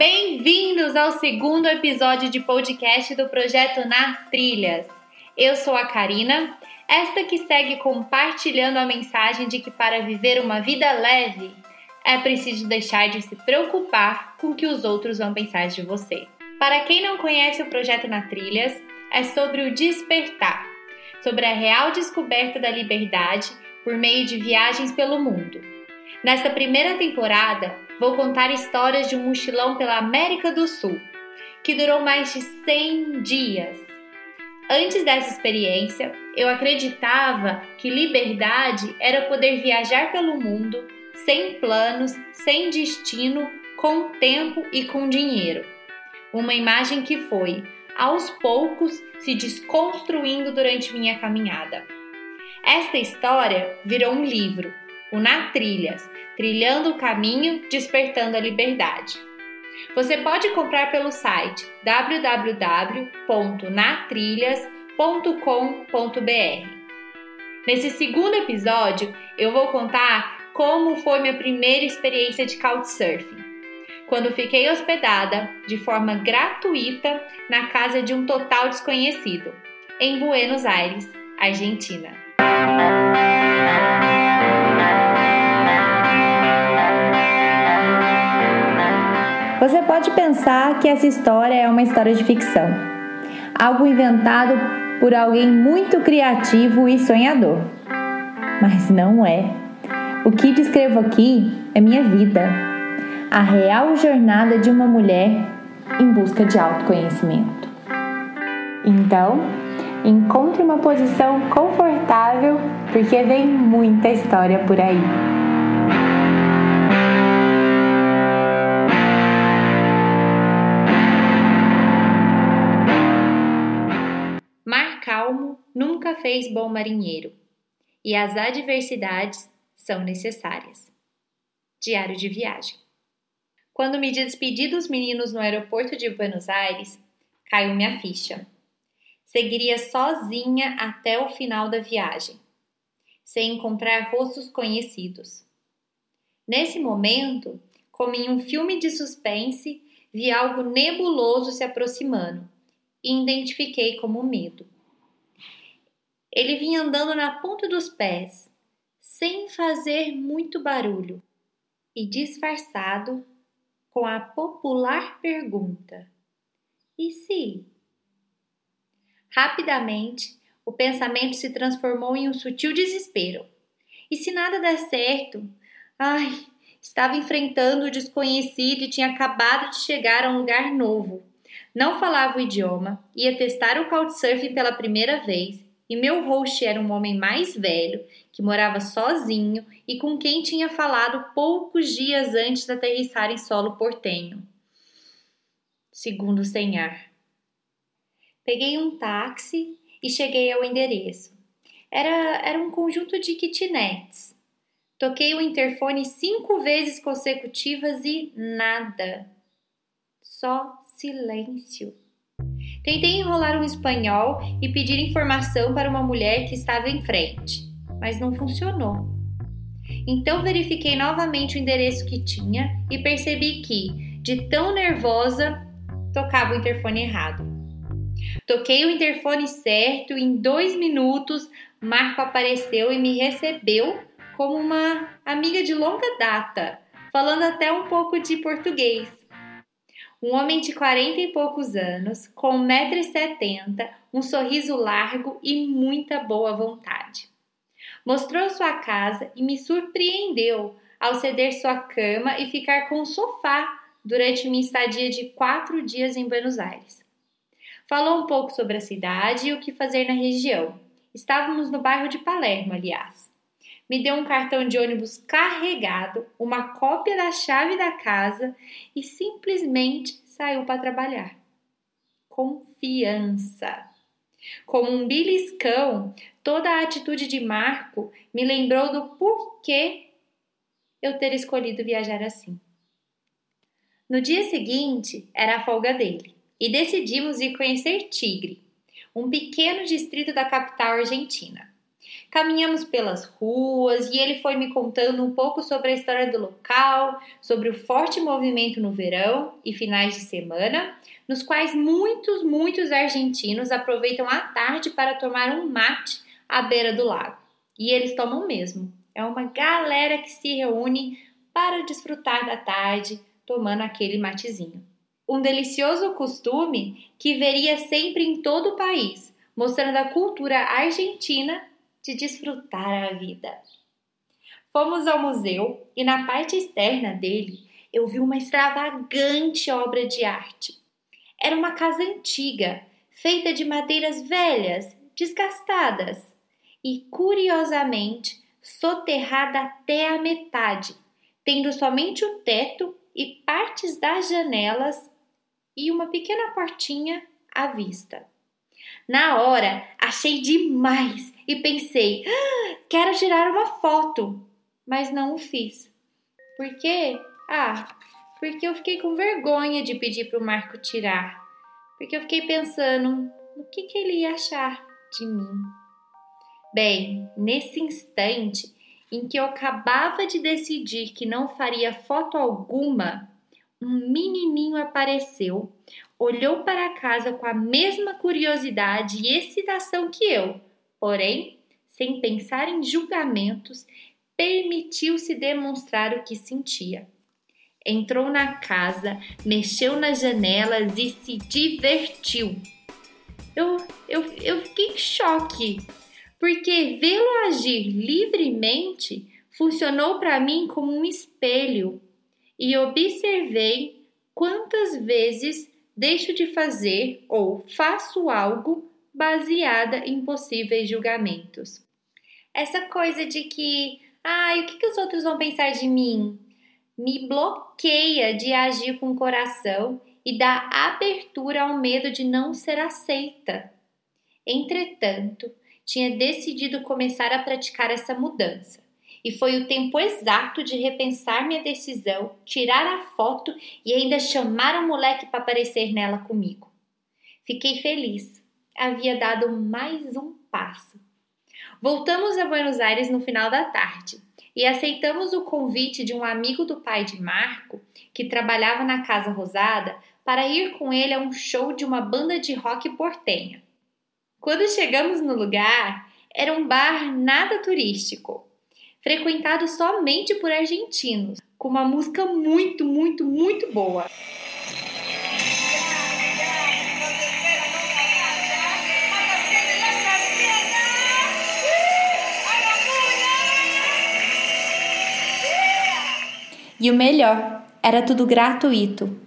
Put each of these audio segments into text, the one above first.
Bem-vindos ao segundo episódio de podcast do projeto Na Trilhas. Eu sou a Karina, esta que segue compartilhando a mensagem de que para viver uma vida leve é preciso deixar de se preocupar com o que os outros vão pensar de você. Para quem não conhece o projeto Na Trilhas, é sobre o despertar, sobre a real descoberta da liberdade por meio de viagens pelo mundo. Nesta primeira temporada, vou contar histórias de um mochilão pela América do Sul, que durou mais de 100 dias. Antes dessa experiência, eu acreditava que liberdade era poder viajar pelo mundo sem planos, sem destino, com tempo e com dinheiro. Uma imagem que foi, aos poucos, se desconstruindo durante minha caminhada. Esta história virou um livro, o Na Trilhas, Trilhando o Caminho, Despertando a Liberdade. Você pode comprar pelo site www.natrilhas.com.br. Nesse segundo episódio, eu vou contar como foi minha primeira experiência de couchsurfing. Quando fiquei hospedada de forma gratuita na casa de um total desconhecido, em Buenos Aires, Argentina. Pode pensar que essa história é uma história de ficção, algo inventado por alguém muito criativo e sonhador. Mas não é. O que descrevo aqui é minha vida, a real jornada de uma mulher em busca de autoconhecimento. Então, encontre uma posição confortável, porque vem muita história por aí. Fez bom marinheiro, e as adversidades são necessárias. Diário de viagem. Quando me despedi dos meninos no aeroporto de Buenos Aires, caiu minha ficha. Seguiria sozinha até o final da viagem, sem encontrar rostos conhecidos. Nesse momento, como em um filme de suspense, vi algo nebuloso se aproximando e identifiquei como medo. Ele vinha andando na ponta dos pés, sem fazer muito barulho, e disfarçado com a popular pergunta: E se? Rapidamente, o pensamento se transformou em um sutil desespero. E se nada der certo? Ai, estava enfrentando o desconhecido e tinha acabado de chegar a um lugar novo. Não falava o idioma, ia testar o couchsurfing pela primeira vez e meu host era um homem mais velho que morava sozinho e com quem tinha falado poucos dias antes de aterrissar em solo portenho. Segundo sem ar. Peguei um táxi e cheguei ao endereço. Era, era um conjunto de kitnets. Toquei o interfone cinco vezes consecutivas e nada. Só silêncio. Tentei enrolar um espanhol e pedir informação para uma mulher que estava em frente, mas não funcionou. Então verifiquei novamente o endereço que tinha e percebi que, de tão nervosa, tocava o interfone errado. Toquei o interfone certo e em dois minutos Marco apareceu e me recebeu como uma amiga de longa data, falando até um pouco de português. Um homem de quarenta e poucos anos, com 1,70m, um sorriso largo e muita boa vontade. Mostrou sua casa e me surpreendeu ao ceder sua cama e ficar com o sofá durante minha estadia de quatro dias em Buenos Aires. Falou um pouco sobre a cidade e o que fazer na região. Estávamos no bairro de Palermo, aliás me deu um cartão de ônibus carregado, uma cópia da chave da casa e simplesmente saiu para trabalhar. Confiança. Como um beliscão, toda a atitude de Marco me lembrou do porquê eu ter escolhido viajar assim. No dia seguinte era a folga dele e decidimos ir conhecer Tigre, um pequeno distrito da capital argentina. Caminhamos pelas ruas e ele foi me contando um pouco sobre a história do local, sobre o forte movimento no verão e finais de semana, nos quais muitos, muitos argentinos aproveitam a tarde para tomar um mate à beira do lago. E eles tomam mesmo. É uma galera que se reúne para desfrutar da tarde tomando aquele matezinho. Um delicioso costume que veria sempre em todo o país, mostrando a cultura argentina de desfrutar a vida. Fomos ao museu e na parte externa dele eu vi uma extravagante obra de arte. Era uma casa antiga, feita de madeiras velhas, desgastadas e, curiosamente, soterrada até a metade, tendo somente o teto e partes das janelas e uma pequena portinha à vista. Na hora, achei demais e pensei: ah, quero tirar uma foto, mas não o fiz. Por quê? Ah, porque eu fiquei com vergonha de pedir para o Marco tirar. Porque eu fiquei pensando o que, que ele ia achar de mim. Bem, nesse instante em que eu acabava de decidir que não faria foto alguma, um menininho apareceu, olhou para a casa com a mesma curiosidade e excitação que eu, porém, sem pensar em julgamentos, permitiu-se demonstrar o que sentia. Entrou na casa, mexeu nas janelas e se divertiu. Eu, eu, eu fiquei em choque, porque vê-lo agir livremente funcionou para mim como um espelho e observei quantas vezes deixo de fazer ou faço algo baseada em possíveis julgamentos. Essa coisa de que, ai, o que, que os outros vão pensar de mim? Me bloqueia de agir com o coração e dá abertura ao medo de não ser aceita. Entretanto, tinha decidido começar a praticar essa mudança e foi o tempo exato de repensar minha decisão, tirar a foto e ainda chamar o moleque para aparecer nela comigo. Fiquei feliz. Havia dado mais um passo. Voltamos a Buenos Aires no final da tarde e aceitamos o convite de um amigo do pai de Marco, que trabalhava na Casa Rosada, para ir com ele a um show de uma banda de rock portenha. Quando chegamos no lugar, era um bar nada turístico, frequentado somente por argentinos, com uma música muito, muito, muito boa. E o melhor, era tudo gratuito.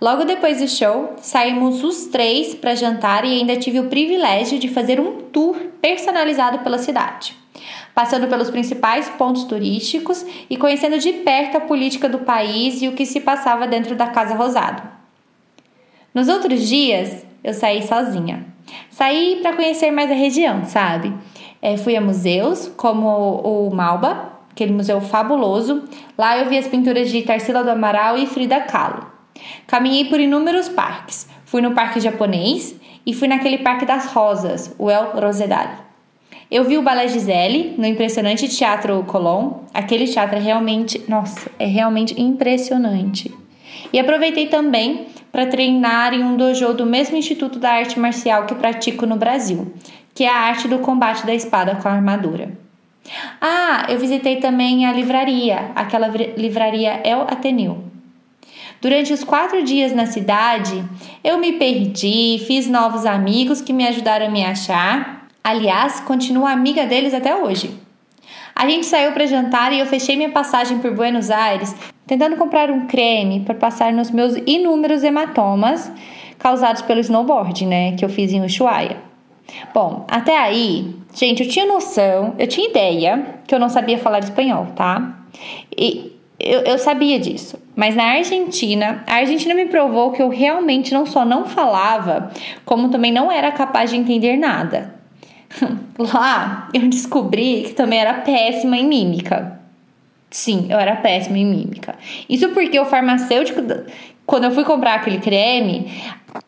Logo depois do show, saímos os três para jantar e ainda tive o privilégio de fazer um tour personalizado pela cidade passando pelos principais pontos turísticos e conhecendo de perto a política do país e o que se passava dentro da Casa Rosado. Nos outros dias, eu saí sozinha. Saí para conhecer mais a região, sabe? É, fui a museus, como o, o Malba, aquele museu fabuloso. Lá eu vi as pinturas de Tarsila do Amaral e Frida Kahlo. Caminhei por inúmeros parques. Fui no Parque Japonês e fui naquele Parque das Rosas, o El Rosedale. Eu vi o Balé Gisele no impressionante Teatro Colón. Aquele teatro é realmente, nossa, é realmente impressionante. E aproveitei também para treinar em um dojo do mesmo Instituto da Arte Marcial que pratico no Brasil, que é a arte do combate da espada com a armadura. Ah, eu visitei também a livraria, aquela livraria El Ateneu. Durante os quatro dias na cidade, eu me perdi, fiz novos amigos que me ajudaram a me achar Aliás, continua amiga deles até hoje. A gente saiu para jantar e eu fechei minha passagem por Buenos Aires tentando comprar um creme para passar nos meus inúmeros hematomas causados pelo snowboard, né, que eu fiz em Ushuaia. Bom, até aí, gente, eu tinha noção, eu tinha ideia que eu não sabia falar espanhol, tá? E eu, eu sabia disso. Mas na Argentina, a Argentina me provou que eu realmente não só não falava, como também não era capaz de entender nada. Lá eu descobri que também era péssima em mímica. Sim, eu era péssima em mímica. Isso porque o farmacêutico, quando eu fui comprar aquele creme,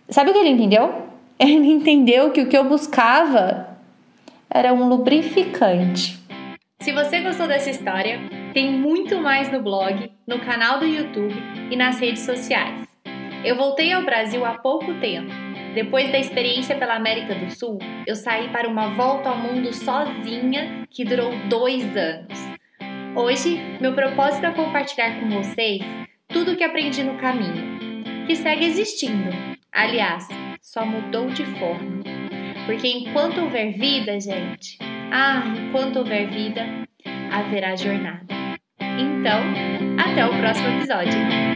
sabe o que ele entendeu? Ele entendeu que o que eu buscava era um lubrificante. Se você gostou dessa história, tem muito mais no blog, no canal do YouTube e nas redes sociais. Eu voltei ao Brasil há pouco tempo. Depois da experiência pela América do Sul, eu saí para uma volta ao mundo sozinha que durou dois anos. Hoje, meu propósito é compartilhar com vocês tudo o que aprendi no caminho, que segue existindo. Aliás, só mudou de forma. Porque enquanto houver vida, gente, ah, enquanto houver vida, haverá jornada. Então, até o próximo episódio.